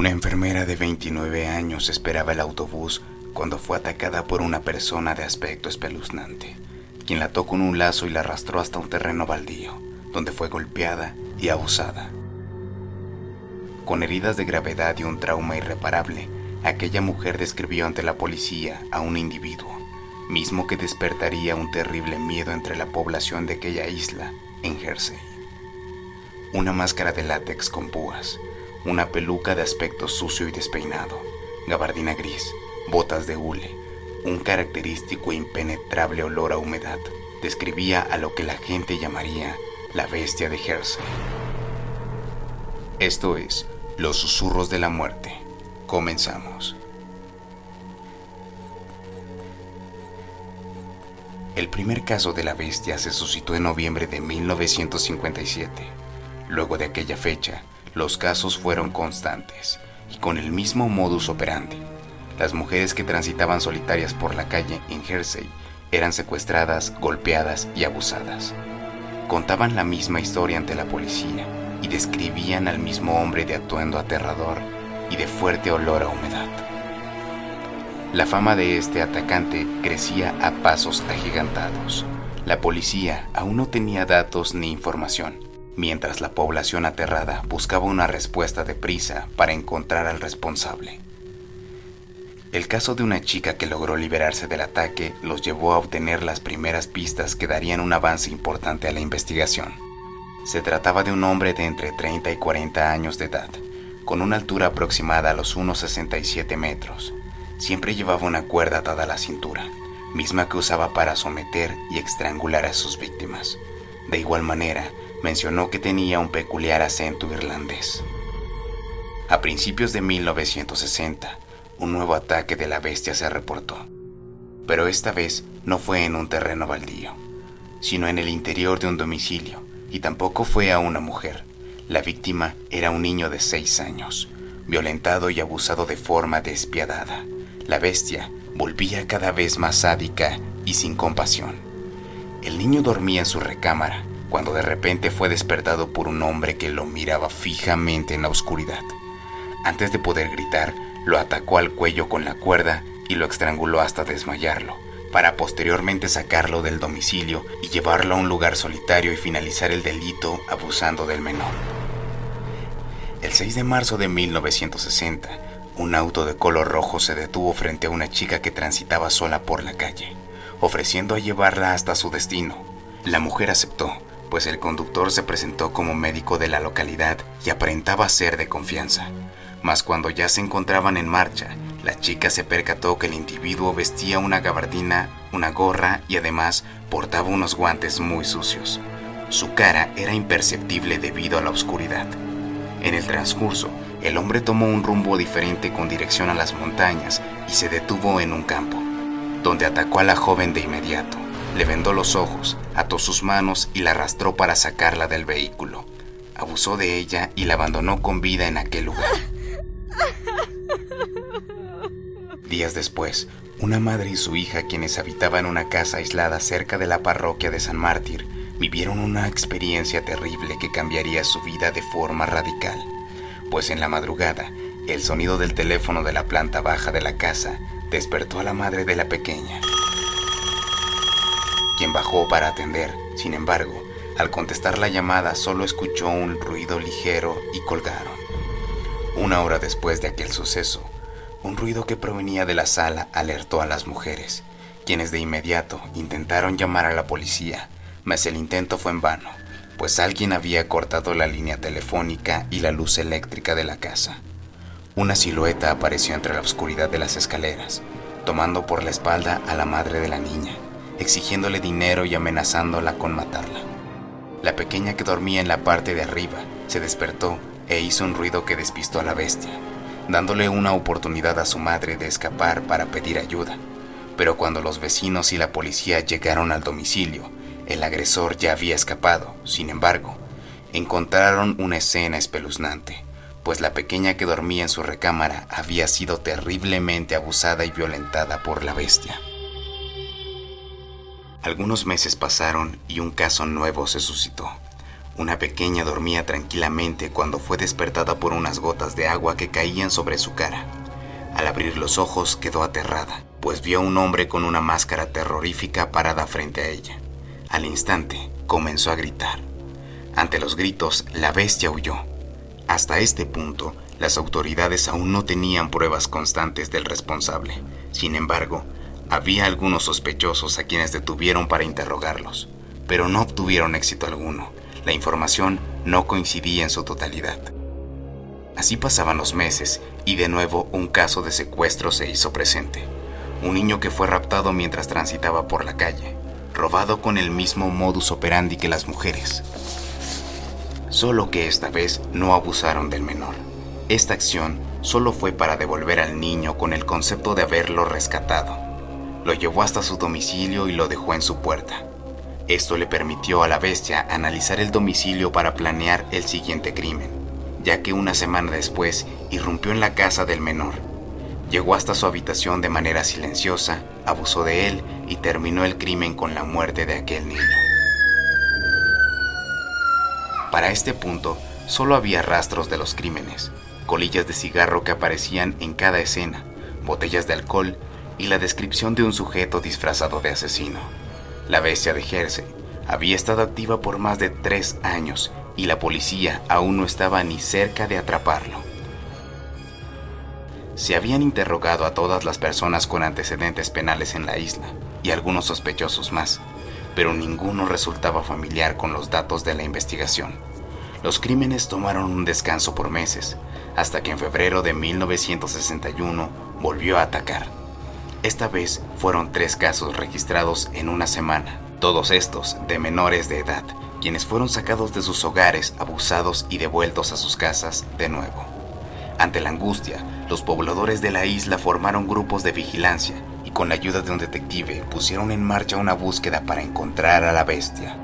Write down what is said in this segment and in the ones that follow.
Una enfermera de 29 años esperaba el autobús cuando fue atacada por una persona de aspecto espeluznante, quien la ató con un lazo y la arrastró hasta un terreno baldío, donde fue golpeada y abusada. Con heridas de gravedad y un trauma irreparable, aquella mujer describió ante la policía a un individuo, mismo que despertaría un terrible miedo entre la población de aquella isla en Jersey. Una máscara de látex con púas, una peluca de aspecto sucio y despeinado, gabardina gris, botas de hule, un característico e impenetrable olor a humedad, describía a lo que la gente llamaría la bestia de Jersey. Esto es Los susurros de la muerte. Comenzamos. El primer caso de la bestia se suscitó en noviembre de 1957. Luego de aquella fecha, los casos fueron constantes y con el mismo modus operandi. Las mujeres que transitaban solitarias por la calle en Jersey eran secuestradas, golpeadas y abusadas. Contaban la misma historia ante la policía y describían al mismo hombre de atuendo aterrador y de fuerte olor a humedad. La fama de este atacante crecía a pasos agigantados. La policía aún no tenía datos ni información, mientras la población aterrada buscaba una respuesta deprisa para encontrar al responsable. El caso de una chica que logró liberarse del ataque los llevó a obtener las primeras pistas que darían un avance importante a la investigación. Se trataba de un hombre de entre 30 y 40 años de edad, con una altura aproximada a los 1,67 metros. Siempre llevaba una cuerda atada a la cintura, misma que usaba para someter y estrangular a sus víctimas. De igual manera, mencionó que tenía un peculiar acento irlandés. A principios de 1960, un nuevo ataque de la bestia se reportó, pero esta vez no fue en un terreno baldío, sino en el interior de un domicilio, y tampoco fue a una mujer. La víctima era un niño de seis años, violentado y abusado de forma despiadada. La bestia volvía cada vez más sádica y sin compasión. El niño dormía en su recámara cuando de repente fue despertado por un hombre que lo miraba fijamente en la oscuridad. Antes de poder gritar, lo atacó al cuello con la cuerda y lo estranguló hasta desmayarlo para posteriormente sacarlo del domicilio y llevarlo a un lugar solitario y finalizar el delito abusando del menor. El 6 de marzo de 1960, un auto de color rojo se detuvo frente a una chica que transitaba sola por la calle, ofreciendo a llevarla hasta su destino. La mujer aceptó, pues el conductor se presentó como médico de la localidad y aparentaba ser de confianza. Mas cuando ya se encontraban en marcha, la chica se percató que el individuo vestía una gabardina, una gorra y además portaba unos guantes muy sucios. Su cara era imperceptible debido a la oscuridad. En el transcurso, el hombre tomó un rumbo diferente con dirección a las montañas y se detuvo en un campo, donde atacó a la joven de inmediato. Le vendó los ojos, ató sus manos y la arrastró para sacarla del vehículo. Abusó de ella y la abandonó con vida en aquel lugar. Días después, una madre y su hija, quienes habitaban una casa aislada cerca de la parroquia de San Mártir, vivieron una experiencia terrible que cambiaría su vida de forma radical. Pues en la madrugada, el sonido del teléfono de la planta baja de la casa despertó a la madre de la pequeña, quien bajó para atender. Sin embargo, al contestar la llamada solo escuchó un ruido ligero y colgaron. Una hora después de aquel suceso, un ruido que provenía de la sala alertó a las mujeres, quienes de inmediato intentaron llamar a la policía, mas el intento fue en vano, pues alguien había cortado la línea telefónica y la luz eléctrica de la casa. Una silueta apareció entre la oscuridad de las escaleras, tomando por la espalda a la madre de la niña, exigiéndole dinero y amenazándola con matarla. La pequeña que dormía en la parte de arriba se despertó e hizo un ruido que despistó a la bestia, dándole una oportunidad a su madre de escapar para pedir ayuda. Pero cuando los vecinos y la policía llegaron al domicilio, el agresor ya había escapado. Sin embargo, encontraron una escena espeluznante, pues la pequeña que dormía en su recámara había sido terriblemente abusada y violentada por la bestia. Algunos meses pasaron y un caso nuevo se suscitó. una pequeña dormía tranquilamente cuando fue despertada por unas gotas de agua que caían sobre su cara. Al abrir los ojos quedó aterrada, pues vio a un hombre con una máscara terrorífica parada frente a ella. Al instante comenzó a gritar. Ante los gritos, la bestia huyó. Hasta este punto, las autoridades aún no tenían pruebas constantes del responsable. Sin embargo, había algunos sospechosos a quienes detuvieron para interrogarlos, pero no obtuvieron éxito alguno. La información no coincidía en su totalidad. Así pasaban los meses y de nuevo un caso de secuestro se hizo presente. Un niño que fue raptado mientras transitaba por la calle, robado con el mismo modus operandi que las mujeres. Solo que esta vez no abusaron del menor. Esta acción solo fue para devolver al niño con el concepto de haberlo rescatado. Lo llevó hasta su domicilio y lo dejó en su puerta. Esto le permitió a la bestia analizar el domicilio para planear el siguiente crimen ya que una semana después irrumpió en la casa del menor. Llegó hasta su habitación de manera silenciosa, abusó de él y terminó el crimen con la muerte de aquel niño. Para este punto, solo había rastros de los crímenes, colillas de cigarro que aparecían en cada escena, botellas de alcohol y la descripción de un sujeto disfrazado de asesino. La bestia de Jersey había estado activa por más de tres años y la policía aún no estaba ni cerca de atraparlo. Se habían interrogado a todas las personas con antecedentes penales en la isla y algunos sospechosos más, pero ninguno resultaba familiar con los datos de la investigación. Los crímenes tomaron un descanso por meses, hasta que en febrero de 1961 volvió a atacar. Esta vez fueron tres casos registrados en una semana, todos estos de menores de edad, quienes fueron sacados de sus hogares, abusados y devueltos a sus casas de nuevo. Ante la angustia, los pobladores de la isla formaron grupos de vigilancia y con la ayuda de un detective pusieron en marcha una búsqueda para encontrar a la bestia.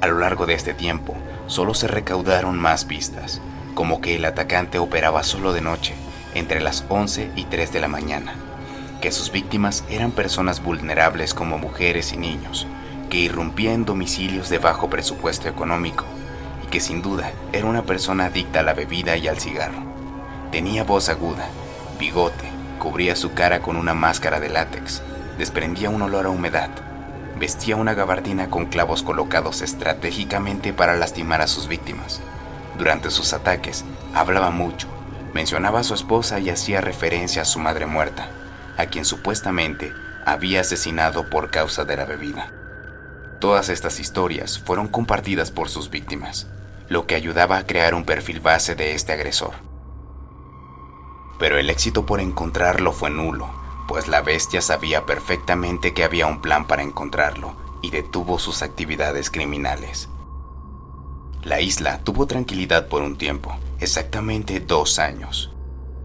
A lo largo de este tiempo, solo se recaudaron más pistas, como que el atacante operaba solo de noche, entre las 11 y 3 de la mañana, que sus víctimas eran personas vulnerables como mujeres y niños, que irrumpía en domicilios de bajo presupuesto económico y que sin duda era una persona adicta a la bebida y al cigarro. Tenía voz aguda, bigote, cubría su cara con una máscara de látex, desprendía un olor a humedad, vestía una gabardina con clavos colocados estratégicamente para lastimar a sus víctimas. Durante sus ataques hablaba mucho, mencionaba a su esposa y hacía referencia a su madre muerta, a quien supuestamente había asesinado por causa de la bebida. Todas estas historias fueron compartidas por sus víctimas, lo que ayudaba a crear un perfil base de este agresor. Pero el éxito por encontrarlo fue nulo, pues la bestia sabía perfectamente que había un plan para encontrarlo y detuvo sus actividades criminales. La isla tuvo tranquilidad por un tiempo, exactamente dos años.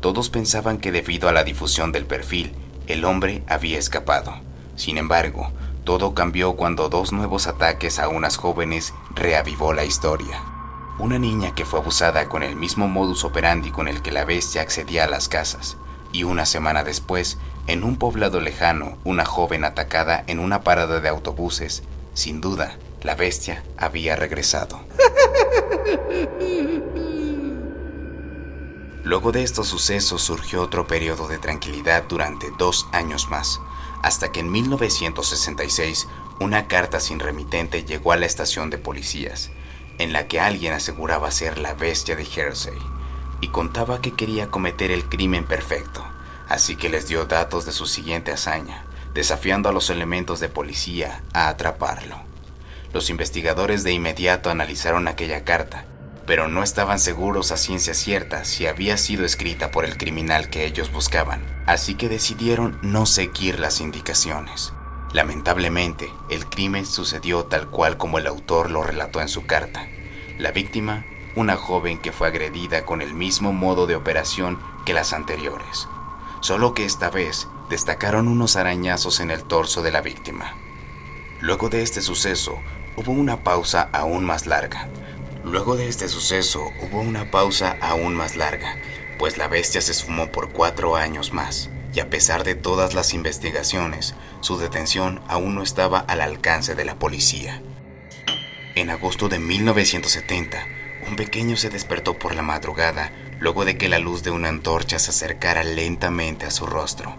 Todos pensaban que debido a la difusión del perfil, el hombre había escapado. Sin embargo, todo cambió cuando dos nuevos ataques a unas jóvenes reavivó la historia. Una niña que fue abusada con el mismo modus operandi con el que la bestia accedía a las casas, y una semana después, en un poblado lejano, una joven atacada en una parada de autobuses. Sin duda, la bestia había regresado. Luego de estos sucesos surgió otro periodo de tranquilidad durante dos años más, hasta que en 1966 una carta sin remitente llegó a la estación de policías, en la que alguien aseguraba ser la bestia de Jersey y contaba que quería cometer el crimen perfecto, así que les dio datos de su siguiente hazaña, desafiando a los elementos de policía a atraparlo. Los investigadores de inmediato analizaron aquella carta pero no estaban seguros a ciencia cierta si había sido escrita por el criminal que ellos buscaban, así que decidieron no seguir las indicaciones. Lamentablemente, el crimen sucedió tal cual como el autor lo relató en su carta. La víctima, una joven que fue agredida con el mismo modo de operación que las anteriores, solo que esta vez destacaron unos arañazos en el torso de la víctima. Luego de este suceso, hubo una pausa aún más larga, Luego de este suceso hubo una pausa aún más larga, pues la bestia se esfumó por cuatro años más, y a pesar de todas las investigaciones, su detención aún no estaba al alcance de la policía. En agosto de 1970, un pequeño se despertó por la madrugada luego de que la luz de una antorcha se acercara lentamente a su rostro.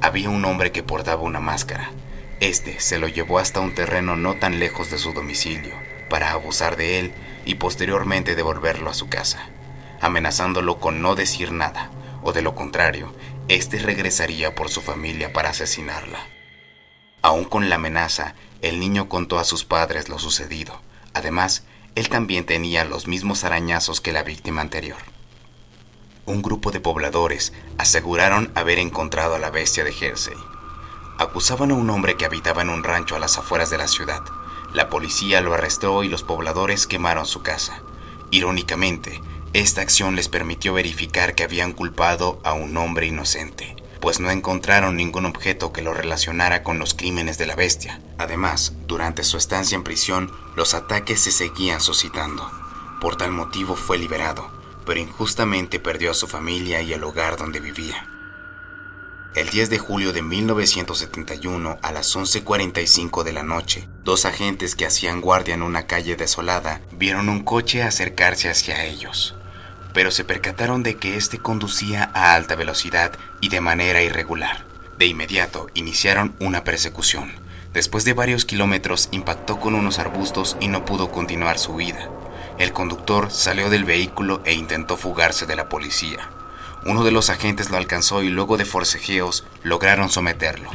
Había un hombre que portaba una máscara. Este se lo llevó hasta un terreno no tan lejos de su domicilio para abusar de él y posteriormente devolverlo a su casa, amenazándolo con no decir nada, o de lo contrario, éste regresaría por su familia para asesinarla. Aún con la amenaza, el niño contó a sus padres lo sucedido. Además, él también tenía los mismos arañazos que la víctima anterior. Un grupo de pobladores aseguraron haber encontrado a la bestia de Jersey. Acusaban a un hombre que habitaba en un rancho a las afueras de la ciudad. La policía lo arrestó y los pobladores quemaron su casa. Irónicamente, esta acción les permitió verificar que habían culpado a un hombre inocente, pues no encontraron ningún objeto que lo relacionara con los crímenes de la bestia. Además, durante su estancia en prisión, los ataques se seguían suscitando. Por tal motivo fue liberado, pero injustamente perdió a su familia y el hogar donde vivía. El 10 de julio de 1971, a las 11.45 de la noche, dos agentes que hacían guardia en una calle desolada vieron un coche acercarse hacia ellos, pero se percataron de que éste conducía a alta velocidad y de manera irregular. De inmediato iniciaron una persecución. Después de varios kilómetros impactó con unos arbustos y no pudo continuar su huida. El conductor salió del vehículo e intentó fugarse de la policía. Uno de los agentes lo alcanzó y luego de forcejeos lograron someterlo.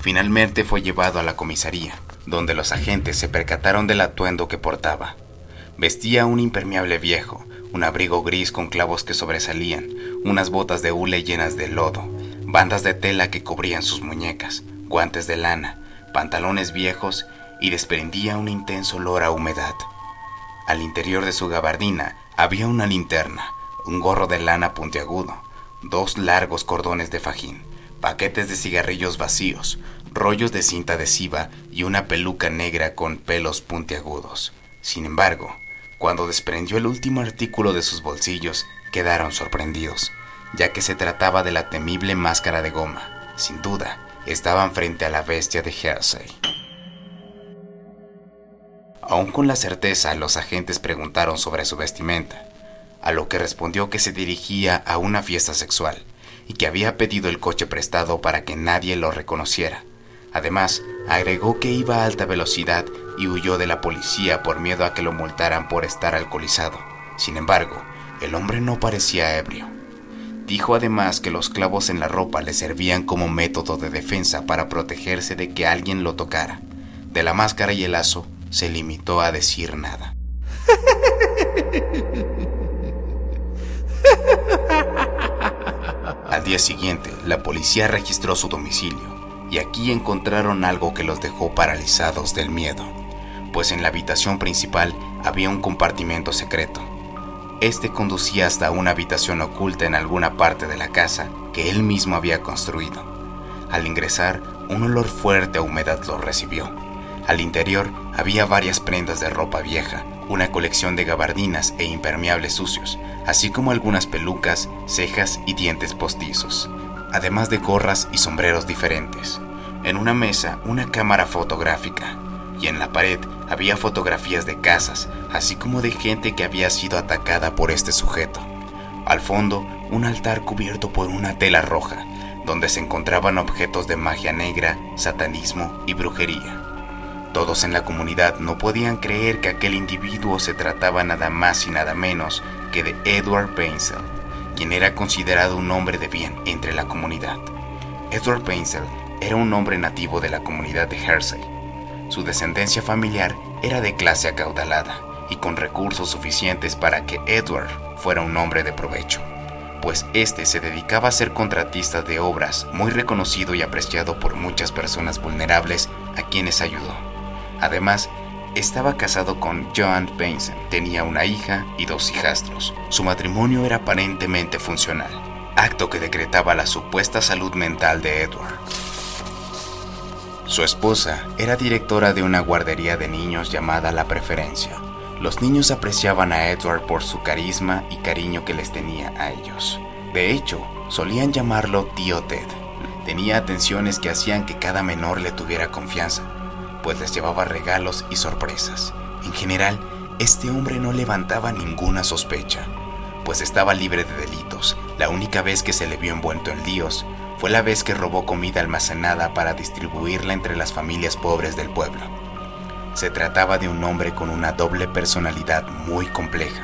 Finalmente fue llevado a la comisaría, donde los agentes se percataron del atuendo que portaba. Vestía un impermeable viejo, un abrigo gris con clavos que sobresalían, unas botas de hule llenas de lodo, bandas de tela que cubrían sus muñecas, guantes de lana, pantalones viejos y desprendía un intenso olor a humedad. Al interior de su gabardina había una linterna, un gorro de lana puntiagudo, dos largos cordones de fajín, paquetes de cigarrillos vacíos, rollos de cinta adhesiva y una peluca negra con pelos puntiagudos. Sin embargo, cuando desprendió el último artículo de sus bolsillos, quedaron sorprendidos, ya que se trataba de la temible máscara de goma. Sin duda, estaban frente a la bestia de Hersey. Aún con la certeza, los agentes preguntaron sobre su vestimenta a lo que respondió que se dirigía a una fiesta sexual y que había pedido el coche prestado para que nadie lo reconociera. Además, agregó que iba a alta velocidad y huyó de la policía por miedo a que lo multaran por estar alcoholizado. Sin embargo, el hombre no parecía ebrio. Dijo además que los clavos en la ropa le servían como método de defensa para protegerse de que alguien lo tocara. De la máscara y el lazo, se limitó a decir nada. Al día siguiente, la policía registró su domicilio y aquí encontraron algo que los dejó paralizados del miedo, pues en la habitación principal había un compartimento secreto. Este conducía hasta una habitación oculta en alguna parte de la casa que él mismo había construido. Al ingresar, un olor fuerte a humedad lo recibió. Al interior había varias prendas de ropa vieja, una colección de gabardinas e impermeables sucios, así como algunas pelucas, cejas y dientes postizos, además de gorras y sombreros diferentes. En una mesa, una cámara fotográfica, y en la pared había fotografías de casas, así como de gente que había sido atacada por este sujeto. Al fondo, un altar cubierto por una tela roja, donde se encontraban objetos de magia negra, satanismo y brujería. Todos en la comunidad no podían creer que aquel individuo se trataba nada más y nada menos que de Edward Painsel, quien era considerado un hombre de bien entre la comunidad. Edward Painsel era un hombre nativo de la comunidad de Hersey. Su descendencia familiar era de clase acaudalada y con recursos suficientes para que Edward fuera un hombre de provecho, pues este se dedicaba a ser contratista de obras, muy reconocido y apreciado por muchas personas vulnerables a quienes ayudó. Además, estaba casado con Joan Benson. Tenía una hija y dos hijastros. Su matrimonio era aparentemente funcional, acto que decretaba la supuesta salud mental de Edward. Su esposa era directora de una guardería de niños llamada La Preferencia. Los niños apreciaban a Edward por su carisma y cariño que les tenía a ellos. De hecho, solían llamarlo tío Ted. Tenía atenciones que hacían que cada menor le tuviera confianza pues les llevaba regalos y sorpresas. En general, este hombre no levantaba ninguna sospecha, pues estaba libre de delitos. La única vez que se le vio envuelto en líos fue la vez que robó comida almacenada para distribuirla entre las familias pobres del pueblo. Se trataba de un hombre con una doble personalidad muy compleja,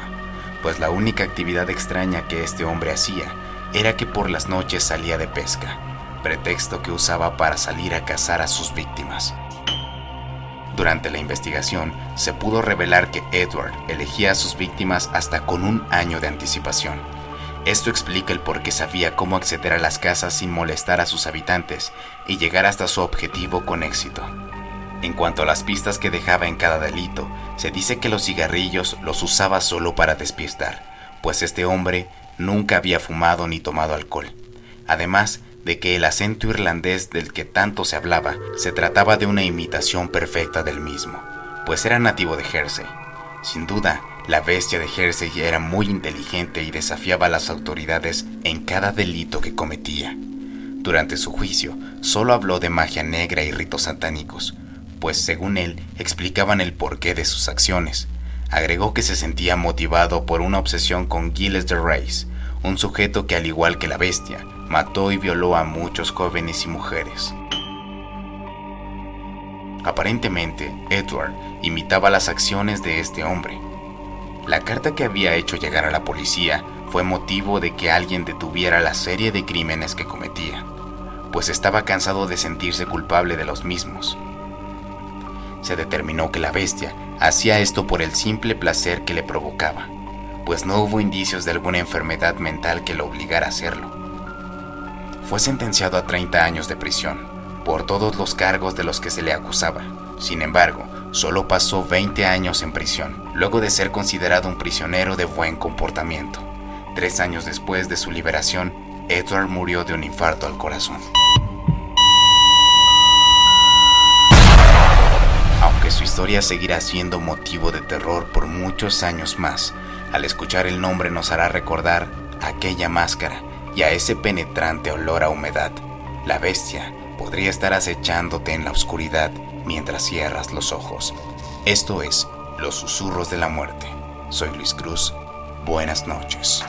pues la única actividad extraña que este hombre hacía era que por las noches salía de pesca, pretexto que usaba para salir a cazar a sus víctimas. Durante la investigación se pudo revelar que Edward elegía a sus víctimas hasta con un año de anticipación. Esto explica el por qué sabía cómo acceder a las casas sin molestar a sus habitantes y llegar hasta su objetivo con éxito. En cuanto a las pistas que dejaba en cada delito, se dice que los cigarrillos los usaba solo para despistar, pues este hombre nunca había fumado ni tomado alcohol. Además, de que el acento irlandés del que tanto se hablaba se trataba de una imitación perfecta del mismo, pues era nativo de Jersey. Sin duda, la bestia de Jersey era muy inteligente y desafiaba a las autoridades en cada delito que cometía. Durante su juicio, solo habló de magia negra y ritos satánicos, pues según él explicaban el porqué de sus acciones. Agregó que se sentía motivado por una obsesión con Gilles de Reis, un sujeto que al igual que la bestia, mató y violó a muchos jóvenes y mujeres. Aparentemente, Edward imitaba las acciones de este hombre. La carta que había hecho llegar a la policía fue motivo de que alguien detuviera la serie de crímenes que cometía, pues estaba cansado de sentirse culpable de los mismos. Se determinó que la bestia hacía esto por el simple placer que le provocaba, pues no hubo indicios de alguna enfermedad mental que lo obligara a hacerlo fue sentenciado a 30 años de prisión por todos los cargos de los que se le acusaba. Sin embargo, solo pasó 20 años en prisión, luego de ser considerado un prisionero de buen comportamiento. Tres años después de su liberación, Edward murió de un infarto al corazón. Aunque su historia seguirá siendo motivo de terror por muchos años más, al escuchar el nombre nos hará recordar aquella máscara y a ese penetrante olor a humedad. La bestia podría estar acechándote en la oscuridad mientras cierras los ojos. Esto es Los Susurros de la Muerte. Soy Luis Cruz. Buenas noches.